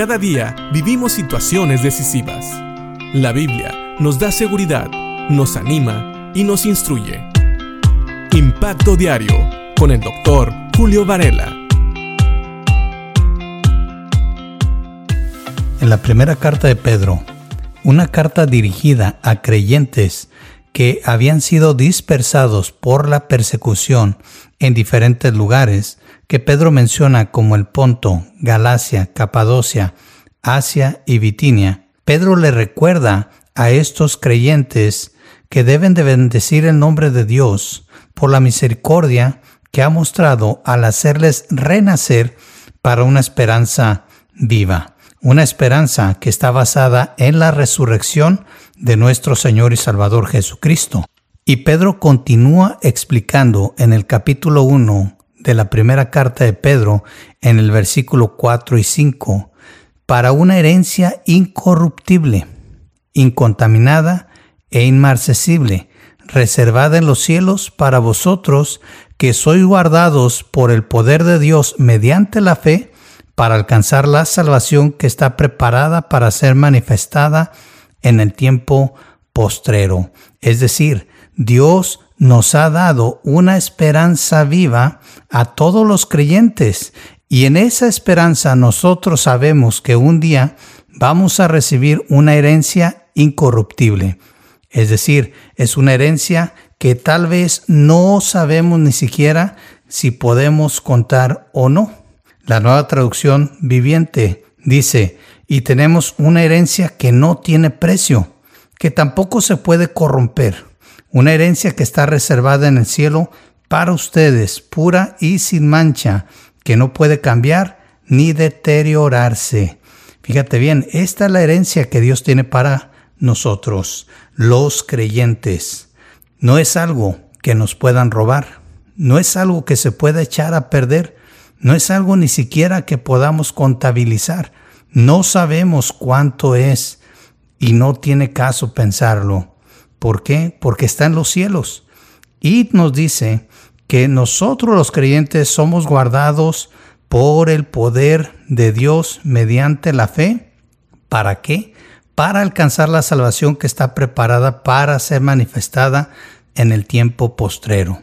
Cada día vivimos situaciones decisivas. La Biblia nos da seguridad, nos anima y nos instruye. Impacto Diario con el doctor Julio Varela. En la primera carta de Pedro, una carta dirigida a creyentes que habían sido dispersados por la persecución en diferentes lugares, que Pedro menciona como el Ponto, Galacia, Capadocia, Asia y Bitinia, Pedro le recuerda a estos creyentes que deben de bendecir el nombre de Dios por la misericordia que ha mostrado al hacerles renacer para una esperanza viva, una esperanza que está basada en la resurrección de nuestro Señor y Salvador Jesucristo. Y Pedro continúa explicando en el capítulo 1 de la primera carta de Pedro, en el versículo 4 y 5, para una herencia incorruptible, incontaminada e inmarcesible, reservada en los cielos para vosotros que sois guardados por el poder de Dios mediante la fe, para alcanzar la salvación que está preparada para ser manifestada en el tiempo postrero. Es decir, Dios nos ha dado una esperanza viva a todos los creyentes y en esa esperanza nosotros sabemos que un día vamos a recibir una herencia incorruptible. Es decir, es una herencia que tal vez no sabemos ni siquiera si podemos contar o no. La nueva traducción viviente dice, y tenemos una herencia que no tiene precio, que tampoco se puede corromper una herencia que está reservada en el cielo para ustedes, pura y sin mancha, que no puede cambiar ni deteriorarse. Fíjate bien, esta es la herencia que Dios tiene para nosotros, los creyentes. No es algo que nos puedan robar, no es algo que se pueda echar a perder, no es algo ni siquiera que podamos contabilizar. No sabemos cuánto es y no tiene caso pensarlo. ¿Por qué? Porque está en los cielos. Y nos dice que nosotros los creyentes somos guardados por el poder de Dios mediante la fe. ¿Para qué? Para alcanzar la salvación que está preparada para ser manifestada en el tiempo postrero.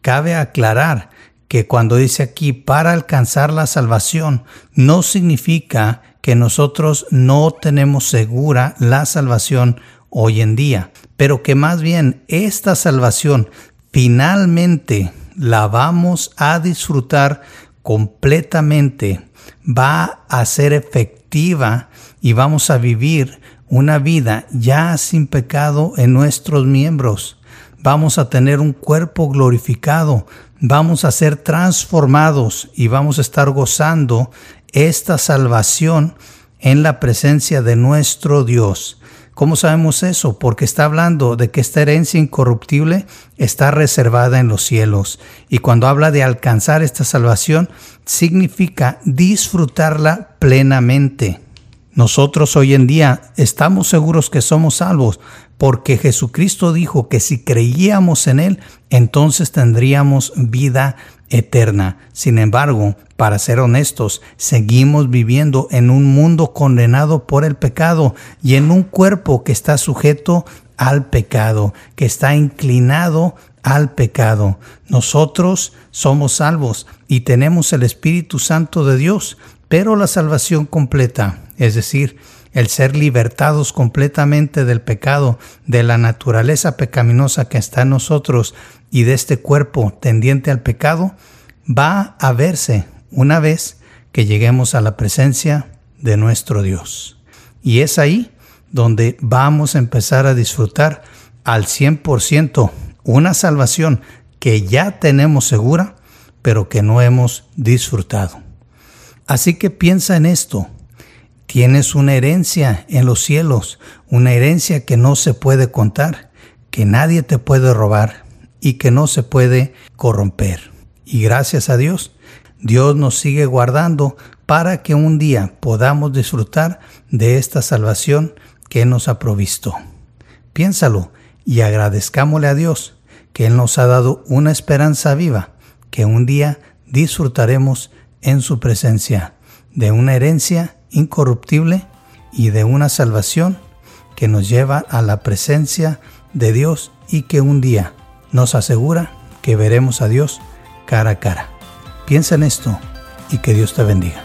Cabe aclarar que cuando dice aquí para alcanzar la salvación, no significa que nosotros no tenemos segura la salvación hoy en día pero que más bien esta salvación finalmente la vamos a disfrutar completamente, va a ser efectiva y vamos a vivir una vida ya sin pecado en nuestros miembros. Vamos a tener un cuerpo glorificado, vamos a ser transformados y vamos a estar gozando esta salvación en la presencia de nuestro Dios. ¿Cómo sabemos eso? Porque está hablando de que esta herencia incorruptible está reservada en los cielos. Y cuando habla de alcanzar esta salvación, significa disfrutarla plenamente. Nosotros hoy en día estamos seguros que somos salvos porque Jesucristo dijo que si creíamos en Él, entonces tendríamos vida eterna. Sin embargo, para ser honestos, seguimos viviendo en un mundo condenado por el pecado y en un cuerpo que está sujeto al pecado, que está inclinado al pecado. Nosotros somos salvos y tenemos el Espíritu Santo de Dios, pero la salvación completa, es decir, el ser libertados completamente del pecado, de la naturaleza pecaminosa que está en nosotros y de este cuerpo tendiente al pecado, va a verse una vez que lleguemos a la presencia de nuestro Dios. Y es ahí donde vamos a empezar a disfrutar al 100% una salvación que ya tenemos segura, pero que no hemos disfrutado. Así que piensa en esto. Tienes una herencia en los cielos, una herencia que no se puede contar, que nadie te puede robar y que no se puede corromper. Y gracias a Dios, Dios nos sigue guardando para que un día podamos disfrutar de esta salvación que nos ha provisto. Piénsalo y agradezcámosle a Dios que Él nos ha dado una esperanza viva que un día disfrutaremos en su presencia de una herencia incorruptible y de una salvación que nos lleva a la presencia de Dios y que un día nos asegura que veremos a Dios cara a cara. Piensa en esto y que Dios te bendiga.